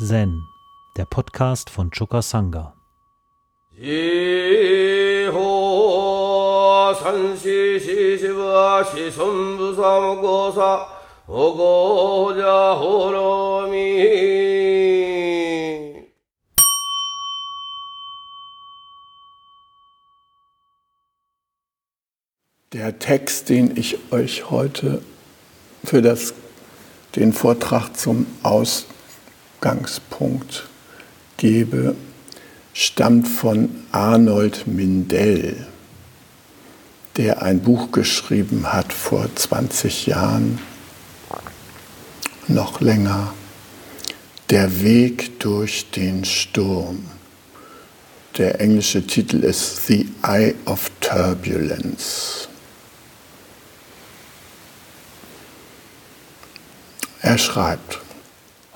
Zen, der Podcast von Choka Sangha. Der Text, den ich euch heute für das, den Vortrag zum Ausgangspunkt gebe, stammt von Arnold Mindell, der ein Buch geschrieben hat vor 20 Jahren, noch länger, Der Weg durch den Sturm. Der englische Titel ist The Eye of Turbulence. Er schreibt,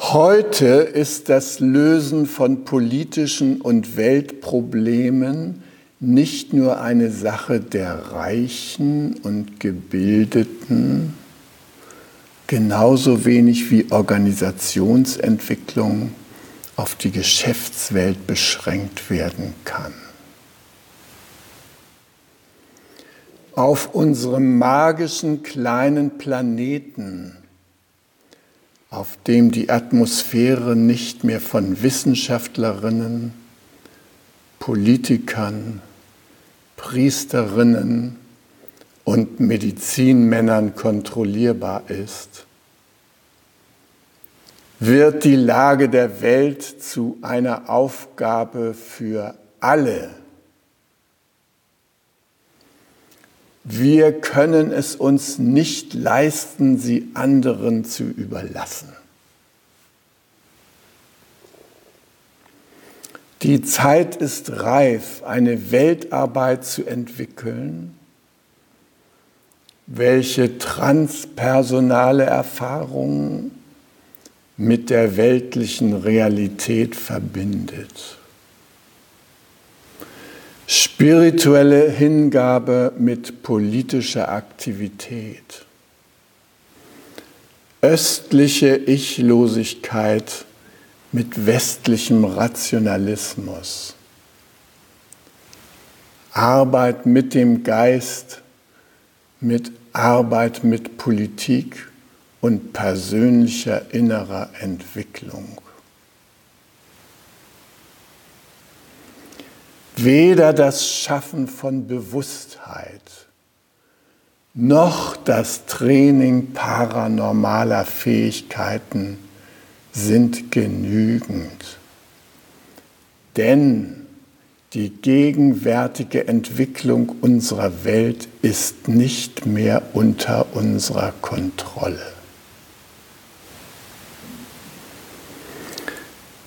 heute ist das Lösen von politischen und Weltproblemen nicht nur eine Sache der Reichen und Gebildeten, genauso wenig wie Organisationsentwicklung auf die Geschäftswelt beschränkt werden kann. Auf unserem magischen kleinen Planeten auf dem die Atmosphäre nicht mehr von Wissenschaftlerinnen, Politikern, Priesterinnen und Medizinmännern kontrollierbar ist, wird die Lage der Welt zu einer Aufgabe für alle Wir können es uns nicht leisten, sie anderen zu überlassen. Die Zeit ist reif, eine Weltarbeit zu entwickeln, welche transpersonale Erfahrungen mit der weltlichen Realität verbindet. Spirituelle Hingabe mit politischer Aktivität. Östliche Ichlosigkeit mit westlichem Rationalismus. Arbeit mit dem Geist, mit Arbeit mit Politik und persönlicher innerer Entwicklung. Weder das Schaffen von Bewusstheit noch das Training paranormaler Fähigkeiten sind genügend. Denn die gegenwärtige Entwicklung unserer Welt ist nicht mehr unter unserer Kontrolle.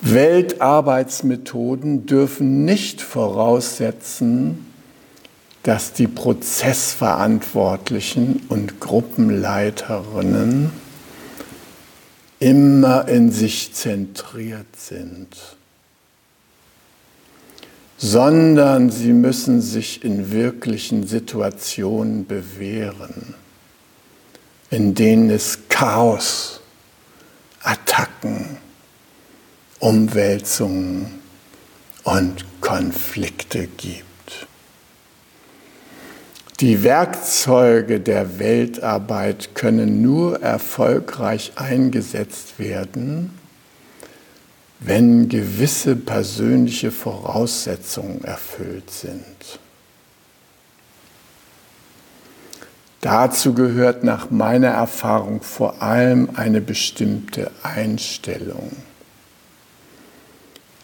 Weltarbeitsmethoden dürfen nicht voraussetzen, dass die Prozessverantwortlichen und Gruppenleiterinnen immer in sich zentriert sind, sondern sie müssen sich in wirklichen Situationen bewähren, in denen es Chaos, Attacken, Umwälzungen und Konflikte gibt. Die Werkzeuge der Weltarbeit können nur erfolgreich eingesetzt werden, wenn gewisse persönliche Voraussetzungen erfüllt sind. Dazu gehört nach meiner Erfahrung vor allem eine bestimmte Einstellung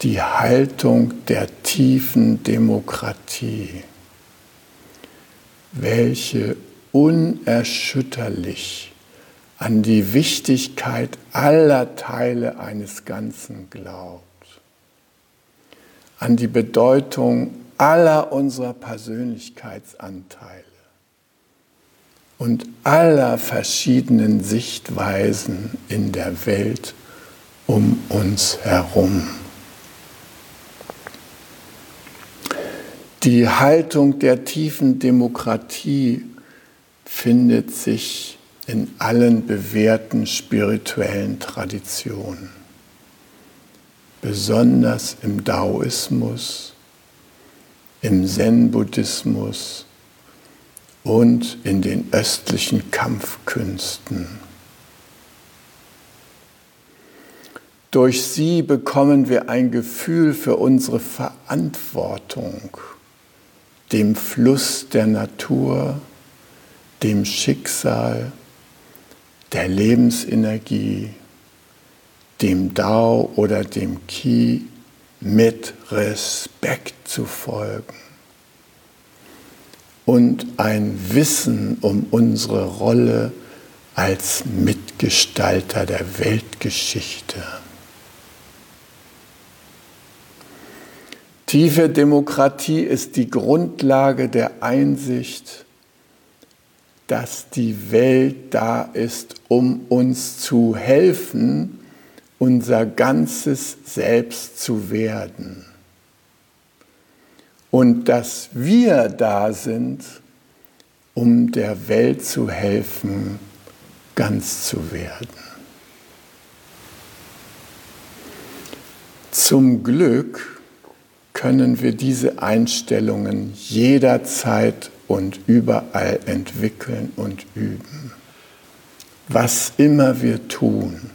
die Haltung der tiefen Demokratie, welche unerschütterlich an die Wichtigkeit aller Teile eines Ganzen glaubt, an die Bedeutung aller unserer Persönlichkeitsanteile und aller verschiedenen Sichtweisen in der Welt um uns herum. Die Haltung der tiefen Demokratie findet sich in allen bewährten spirituellen Traditionen. besonders im Daoismus, im Zen-Buddhismus und in den östlichen Kampfkünsten. Durch sie bekommen wir ein Gefühl für unsere Verantwortung, dem Fluss der Natur, dem Schicksal, der Lebensenergie, dem Dao oder dem Ki mit Respekt zu folgen und ein Wissen um unsere Rolle als Mitgestalter der Weltgeschichte. Tiefe Demokratie ist die Grundlage der Einsicht, dass die Welt da ist, um uns zu helfen, unser ganzes Selbst zu werden. Und dass wir da sind, um der Welt zu helfen, ganz zu werden. Zum Glück können wir diese Einstellungen jederzeit und überall entwickeln und üben. Was immer wir tun,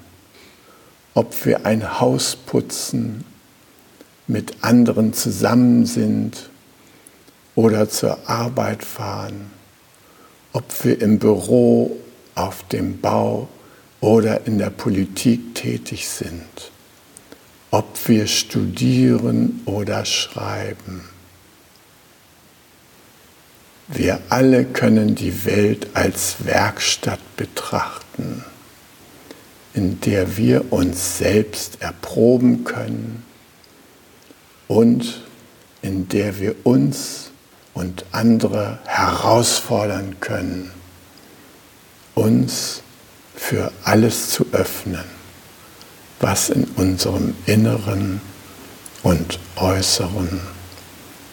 ob wir ein Haus putzen, mit anderen zusammen sind oder zur Arbeit fahren, ob wir im Büro, auf dem Bau oder in der Politik tätig sind ob wir studieren oder schreiben. Wir alle können die Welt als Werkstatt betrachten, in der wir uns selbst erproben können und in der wir uns und andere herausfordern können, uns für alles zu öffnen was in unserem inneren und äußeren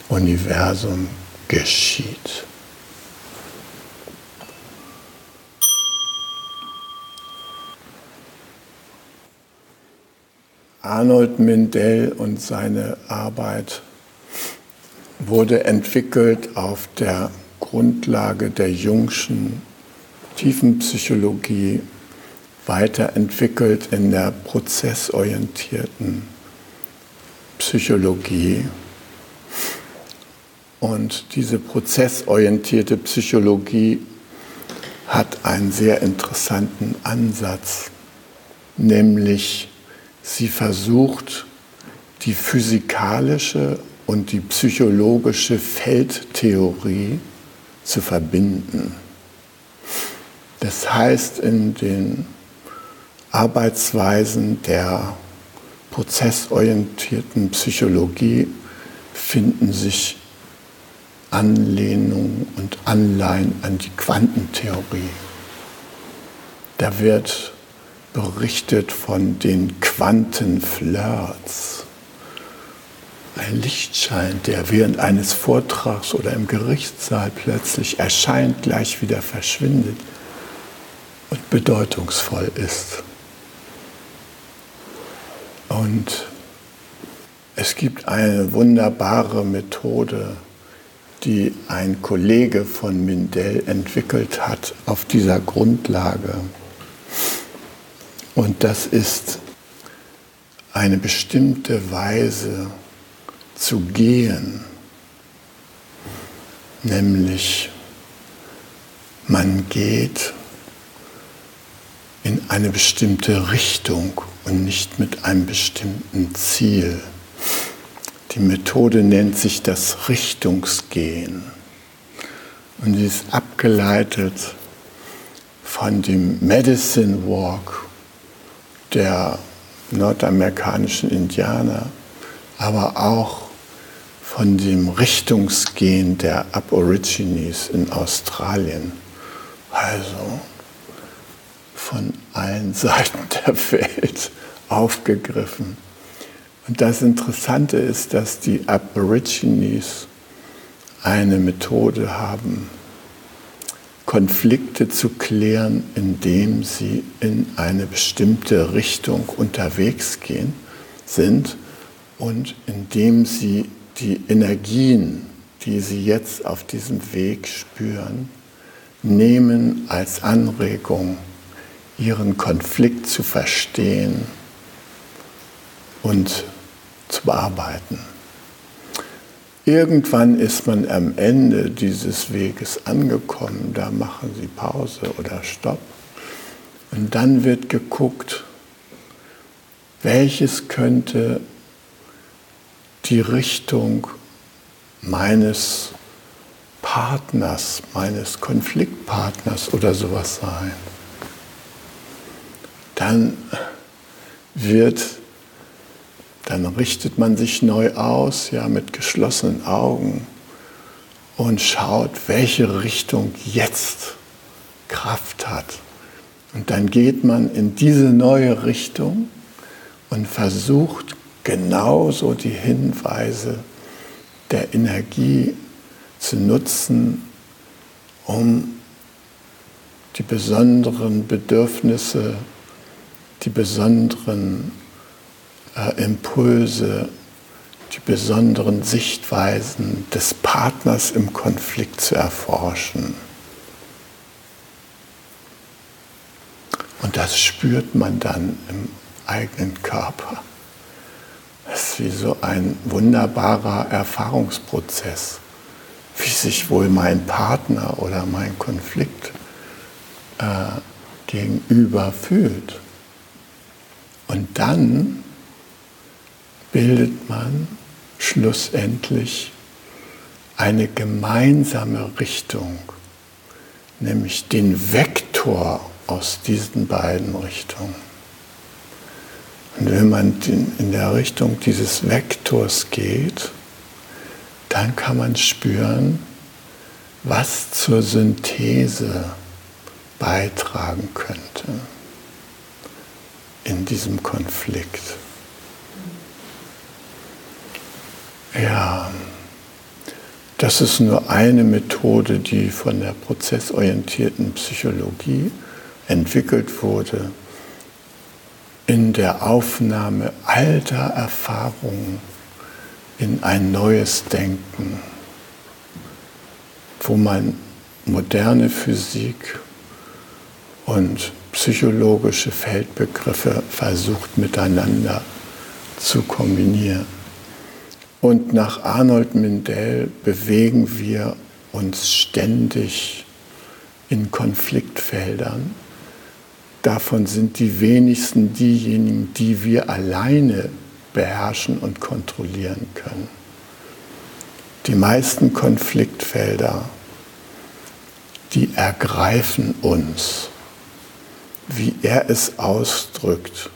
Universum geschieht. Arnold Mindell und seine Arbeit wurde entwickelt auf der Grundlage der Jungschen Tiefenpsychologie weiterentwickelt in der prozessorientierten Psychologie. Und diese prozessorientierte Psychologie hat einen sehr interessanten Ansatz, nämlich sie versucht, die physikalische und die psychologische Feldtheorie zu verbinden. Das heißt, in den Arbeitsweisen der prozessorientierten Psychologie finden sich Anlehnungen und Anleihen an die Quantentheorie. Da wird berichtet von den Quantenflirts. Ein Lichtschein, der während eines Vortrags oder im Gerichtssaal plötzlich erscheint, gleich wieder verschwindet und bedeutungsvoll ist. Und es gibt eine wunderbare Methode, die ein Kollege von Mindell entwickelt hat auf dieser Grundlage. Und das ist eine bestimmte Weise zu gehen, nämlich man geht in eine bestimmte Richtung und nicht mit einem bestimmten Ziel. Die Methode nennt sich das Richtungsgehen und sie ist abgeleitet von dem Medicine Walk der nordamerikanischen Indianer, aber auch von dem Richtungsgehen der Aborigines in Australien. Also von allen Seiten der Welt aufgegriffen. Und das Interessante ist, dass die Aborigines eine Methode haben, Konflikte zu klären, indem sie in eine bestimmte Richtung unterwegs gehen, sind und indem sie die Energien, die sie jetzt auf diesem Weg spüren, nehmen als Anregung, ihren Konflikt zu verstehen und zu bearbeiten. Irgendwann ist man am Ende dieses Weges angekommen, da machen Sie Pause oder Stopp. Und dann wird geguckt, welches könnte die Richtung meines Partners, meines Konfliktpartners oder sowas sein. Dann wird, dann richtet man sich neu aus, ja, mit geschlossenen Augen und schaut, welche Richtung jetzt Kraft hat. Und dann geht man in diese neue Richtung und versucht genauso die Hinweise der Energie zu nutzen, um die besonderen Bedürfnisse, die besonderen äh, Impulse, die besonderen Sichtweisen des Partners im Konflikt zu erforschen. Und das spürt man dann im eigenen Körper. Das ist wie so ein wunderbarer Erfahrungsprozess, wie sich wohl mein Partner oder mein Konflikt äh, gegenüber fühlt. Und dann bildet man schlussendlich eine gemeinsame Richtung, nämlich den Vektor aus diesen beiden Richtungen. Und wenn man in der Richtung dieses Vektors geht, dann kann man spüren, was zur Synthese beitragen könnte in diesem Konflikt. Ja, das ist nur eine Methode, die von der prozessorientierten Psychologie entwickelt wurde in der Aufnahme alter Erfahrungen in ein neues Denken, wo man moderne Physik und psychologische Feldbegriffe versucht miteinander zu kombinieren. Und nach Arnold Mindell bewegen wir uns ständig in Konfliktfeldern Davon sind die wenigsten diejenigen, die wir alleine beherrschen und kontrollieren können. Die meisten Konfliktfelder, die ergreifen uns, wie er es ausdrückt.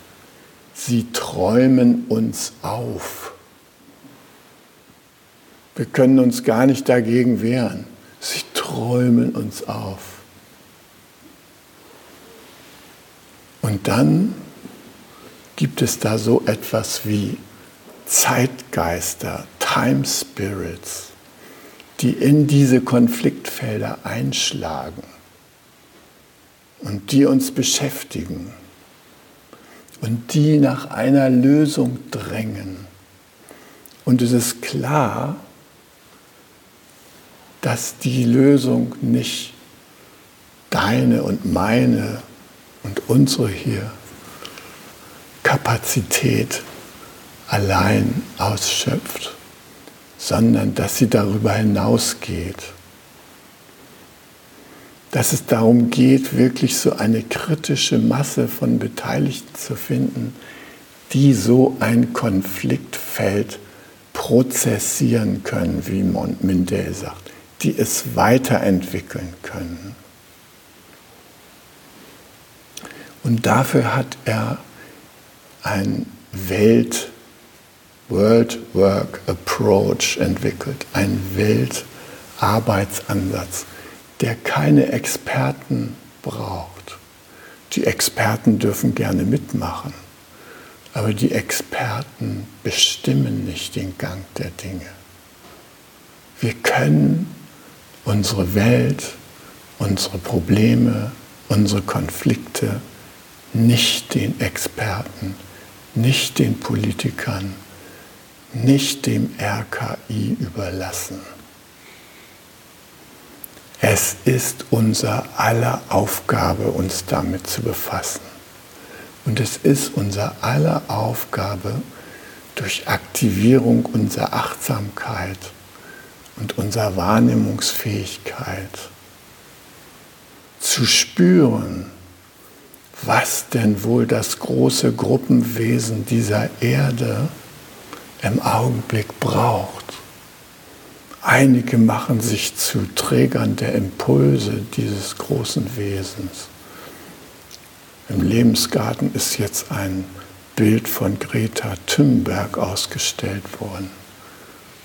Sie träumen uns auf. Wir können uns gar nicht dagegen wehren. Sie träumen uns auf. Und dann gibt es da so etwas wie Zeitgeister, Time Spirits, die in diese Konfliktfelder einschlagen und die uns beschäftigen und die nach einer Lösung drängen. Und es ist klar, dass die Lösung nicht deine und meine und unsere hier Kapazität allein ausschöpft, sondern dass sie darüber hinausgeht. Dass es darum geht, wirklich so eine kritische Masse von Beteiligten zu finden, die so ein Konfliktfeld prozessieren können, wie Mindel sagt, die es weiterentwickeln können. Und dafür hat er ein Welt, World Work Approach entwickelt, einen Weltarbeitsansatz, der keine Experten braucht. Die Experten dürfen gerne mitmachen, aber die Experten bestimmen nicht den Gang der Dinge. Wir können unsere Welt, unsere Probleme, unsere Konflikte nicht den Experten, nicht den Politikern, nicht dem RKI überlassen. Es ist unser aller Aufgabe, uns damit zu befassen. Und es ist unser aller Aufgabe, durch Aktivierung unserer Achtsamkeit und unserer Wahrnehmungsfähigkeit zu spüren, was denn wohl das große Gruppenwesen dieser Erde im Augenblick braucht. Einige machen sich zu Trägern der Impulse dieses großen Wesens. Im Lebensgarten ist jetzt ein Bild von Greta Thunberg ausgestellt worden.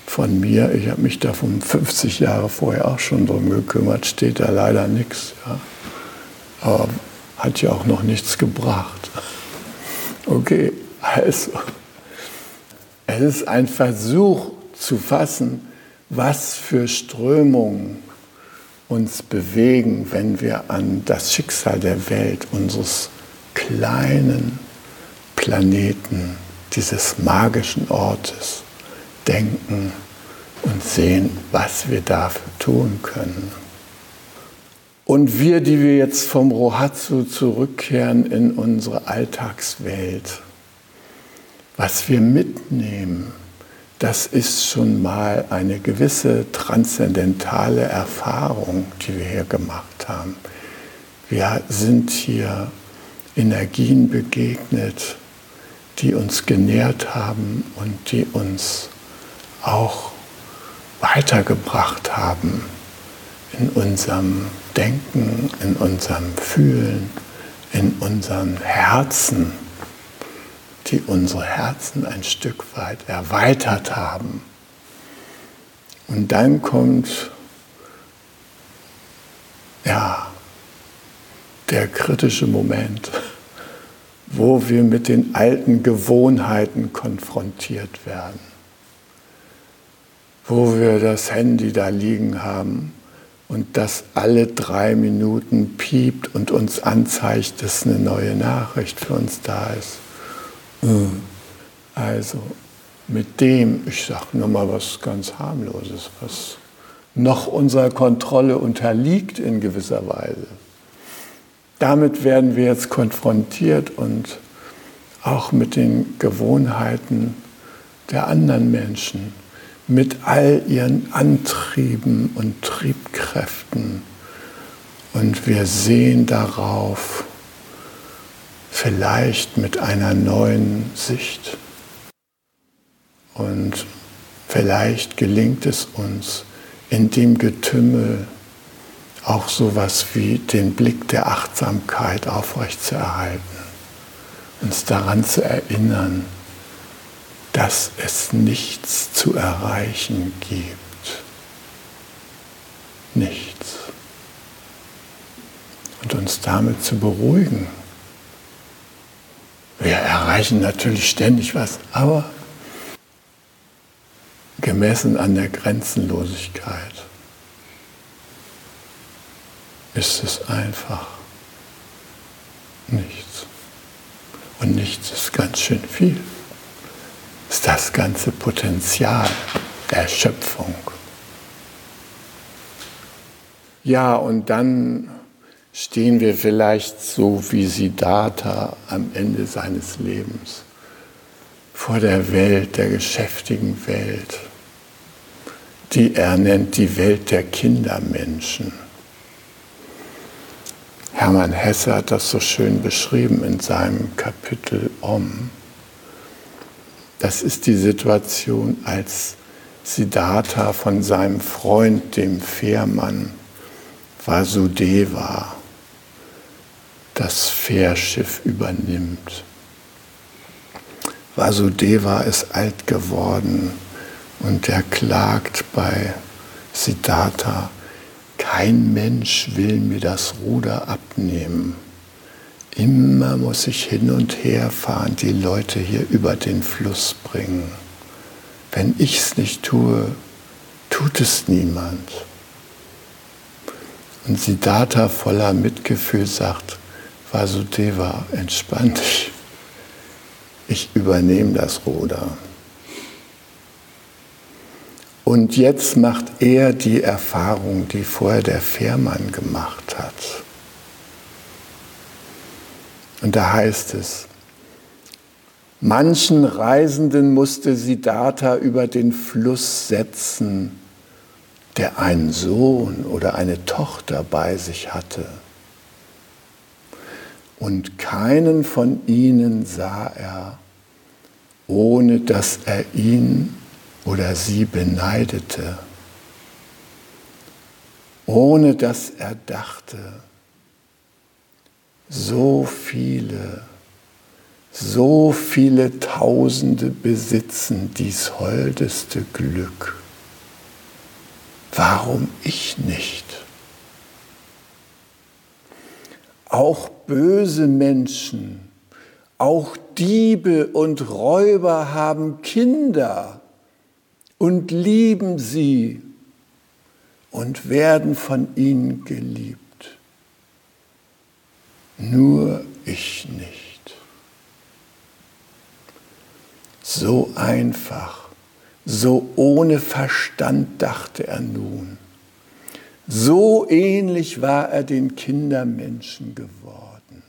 Von mir, ich habe mich davon 50 Jahre vorher auch schon drum gekümmert, steht da leider nichts. Ja. Aber hat ja auch noch nichts gebracht. Okay, also, es ist ein Versuch zu fassen, was für Strömungen uns bewegen, wenn wir an das Schicksal der Welt, unseres kleinen Planeten, dieses magischen Ortes denken und sehen, was wir dafür tun können. Und wir, die wir jetzt vom Rohatsu zurückkehren in unsere Alltagswelt, was wir mitnehmen, das ist schon mal eine gewisse transzendentale Erfahrung, die wir hier gemacht haben. Wir sind hier Energien begegnet, die uns genährt haben und die uns auch weitergebracht haben in unserem Denken, in unserem Fühlen, in unseren Herzen, die unsere Herzen ein Stück weit erweitert haben. Und dann kommt ja der kritische Moment, wo wir mit den alten Gewohnheiten konfrontiert werden, wo wir das Handy da liegen haben und das alle drei Minuten piept und uns anzeigt, dass eine neue Nachricht für uns da ist. Mhm. Also mit dem, ich sage nur mal was ganz harmloses, was noch unserer Kontrolle unterliegt in gewisser Weise. Damit werden wir jetzt konfrontiert und auch mit den Gewohnheiten der anderen Menschen mit all ihren Antrieben und Triebkräften. Und wir sehen darauf vielleicht mit einer neuen Sicht. Und vielleicht gelingt es uns in dem Getümmel auch sowas wie den Blick der Achtsamkeit aufrechtzuerhalten, uns daran zu erinnern, dass es nichts zu erreichen gibt. Nichts. Und uns damit zu beruhigen. Wir erreichen natürlich ständig was, aber gemessen an der Grenzenlosigkeit ist es einfach nichts. Und nichts ist ganz schön viel ist das ganze Potenzial der Schöpfung. Ja, und dann stehen wir vielleicht so wie Siddhartha am Ende seines Lebens vor der Welt, der geschäftigen Welt, die er nennt die Welt der Kindermenschen. Hermann Hesse hat das so schön beschrieben in seinem Kapitel Om. Das ist die Situation, als Siddhartha von seinem Freund, dem Fährmann Vasudeva, das Fährschiff übernimmt. Vasudeva ist alt geworden und er klagt bei Siddhartha, kein Mensch will mir das Ruder abnehmen. Immer muss ich hin und her fahren, die Leute hier über den Fluss bringen. Wenn ich es nicht tue, tut es niemand. Und Siddhartha voller Mitgefühl sagt, Vasudeva, entspann dich. Ich übernehme das Ruder. Und jetzt macht er die Erfahrung, die vorher der Fährmann gemacht hat. Und da heißt es, manchen Reisenden musste Siddhartha über den Fluss setzen, der einen Sohn oder eine Tochter bei sich hatte. Und keinen von ihnen sah er, ohne dass er ihn oder sie beneidete, ohne dass er dachte, so viele, so viele Tausende besitzen dies holdeste Glück. Warum ich nicht? Auch böse Menschen, auch Diebe und Räuber haben Kinder und lieben sie und werden von ihnen geliebt. Nur ich nicht. So einfach, so ohne Verstand dachte er nun. So ähnlich war er den Kindermenschen geworden.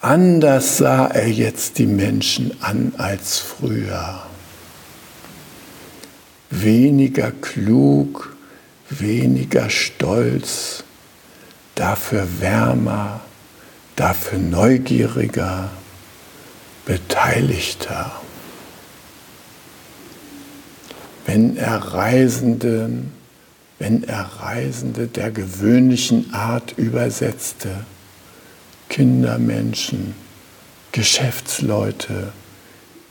Anders sah er jetzt die Menschen an als früher. Weniger klug, weniger stolz, dafür wärmer, dafür neugieriger, beteiligter. Wenn er Reisenden, wenn er Reisende der gewöhnlichen Art übersetzte, Kindermenschen, Geschäftsleute,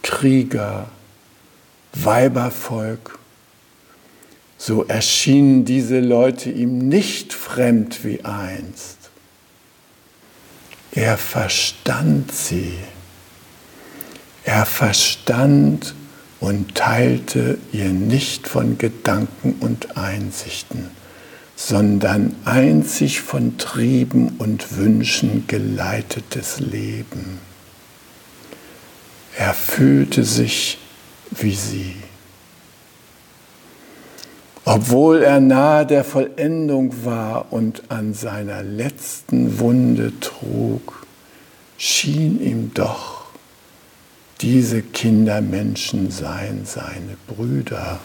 Krieger, Weibervolk, so erschienen diese Leute ihm nicht fremd wie einst. Er verstand sie. Er verstand und teilte ihr nicht von Gedanken und Einsichten, sondern einzig von Trieben und Wünschen geleitetes Leben. Er fühlte sich wie sie. Obwohl er nahe der Vollendung war und an seiner letzten Wunde trug, schien ihm doch, diese Kindermenschen seien seine Brüder.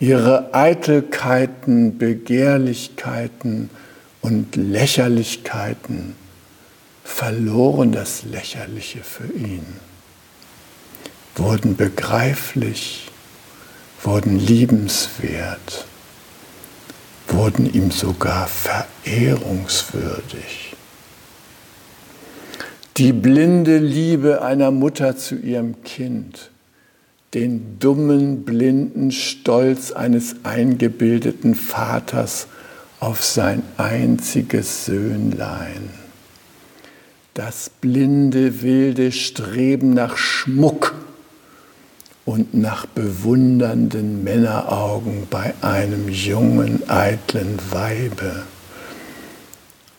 Ihre Eitelkeiten, Begehrlichkeiten und Lächerlichkeiten verloren das Lächerliche für ihn, wurden begreiflich wurden liebenswert, wurden ihm sogar verehrungswürdig. Die blinde Liebe einer Mutter zu ihrem Kind, den dummen, blinden Stolz eines eingebildeten Vaters auf sein einziges Söhnlein, das blinde, wilde Streben nach Schmuck, und nach bewundernden Männeraugen bei einem jungen, eitlen Weibe.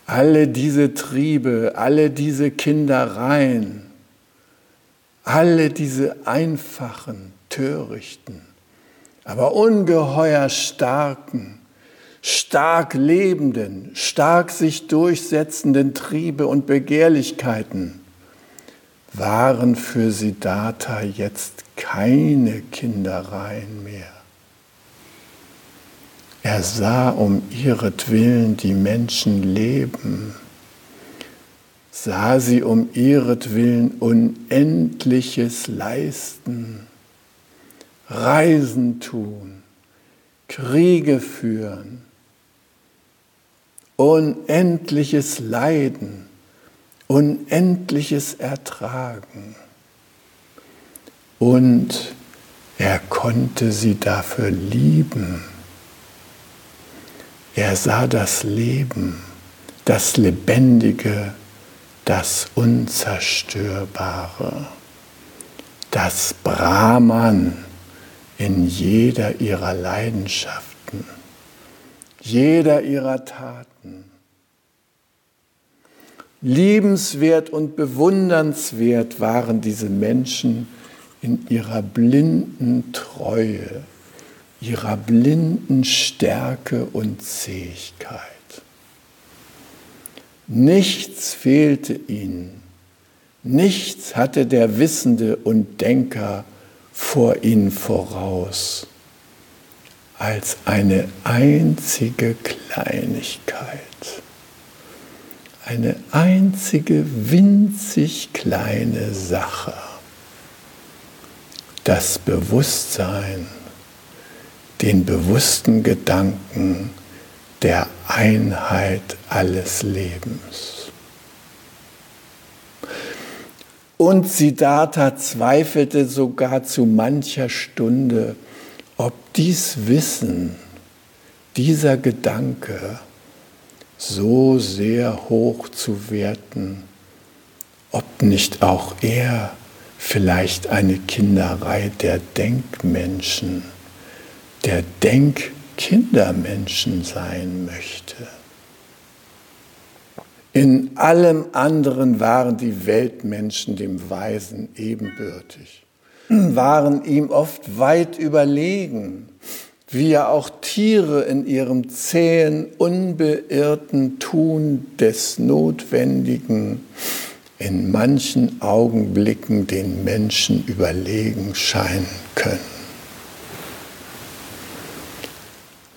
Alle diese Triebe, alle diese Kindereien, alle diese einfachen, törichten, aber ungeheuer starken, stark lebenden, stark sich durchsetzenden Triebe und Begehrlichkeiten waren für Siddhartha jetzt keine Kindereien mehr. Er sah um ihretwillen die Menschen leben, sah sie um ihretwillen Unendliches leisten, Reisen tun, Kriege führen, Unendliches Leiden, Unendliches Ertragen und er konnte sie dafür lieben. Er sah das Leben, das Lebendige, das Unzerstörbare, das Brahman in jeder ihrer Leidenschaften, jeder ihrer Taten. Liebenswert und bewundernswert waren diese Menschen, in ihrer blinden Treue, ihrer blinden Stärke und Zähigkeit. Nichts fehlte ihnen, nichts hatte der Wissende und Denker vor ihnen voraus als eine einzige Kleinigkeit, eine einzige winzig kleine Sache, das Bewusstsein, den bewussten Gedanken der Einheit alles Lebens. Und Siddhartha zweifelte sogar zu mancher Stunde, ob dies Wissen, dieser Gedanke so sehr hoch zu werten, ob nicht auch er vielleicht eine Kinderei der Denkmenschen, der Denkkindermenschen sein möchte. In allem anderen waren die Weltmenschen dem Weisen ebenbürtig waren ihm oft weit überlegen, wie ja auch Tiere in ihrem zähen, unbeirrten Tun des Notwendigen in manchen Augenblicken den Menschen überlegen scheinen können.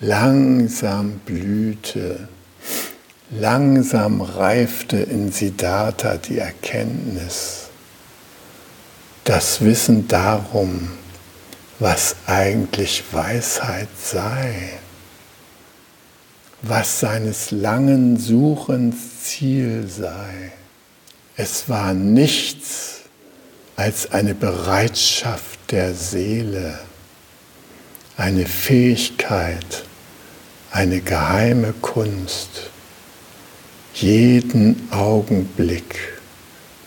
Langsam blühte, langsam reifte in Siddhartha die Erkenntnis, das Wissen darum, was eigentlich Weisheit sei, was seines langen Suchens Ziel sei. Es war nichts als eine Bereitschaft der Seele, eine Fähigkeit, eine geheime Kunst, jeden Augenblick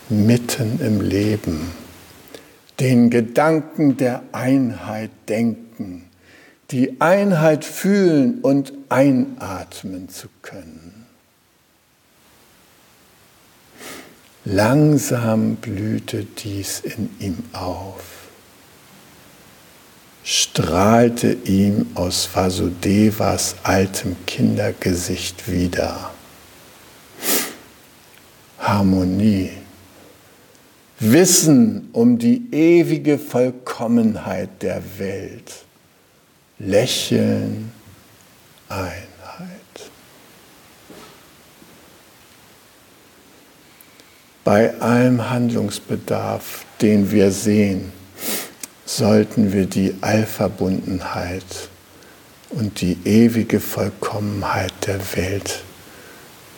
mitten im Leben den Gedanken der Einheit denken, die Einheit fühlen und einatmen zu können. Langsam blühte dies in ihm auf, strahlte ihm aus Vasudevas altem Kindergesicht wieder. Harmonie Wissen um die ewige Vollkommenheit der Welt. Lächeln, Einheit. Bei allem Handlungsbedarf, den wir sehen, sollten wir die Allverbundenheit und die ewige Vollkommenheit der Welt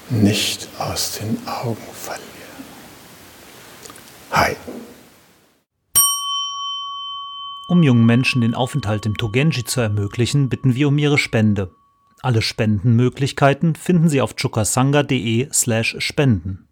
nicht aus den Augen verlieren. Hi. Um jungen Menschen den Aufenthalt im Togenji zu ermöglichen, bitten wir um ihre Spende. Alle Spendenmöglichkeiten finden Sie auf chukasanga.de/spenden.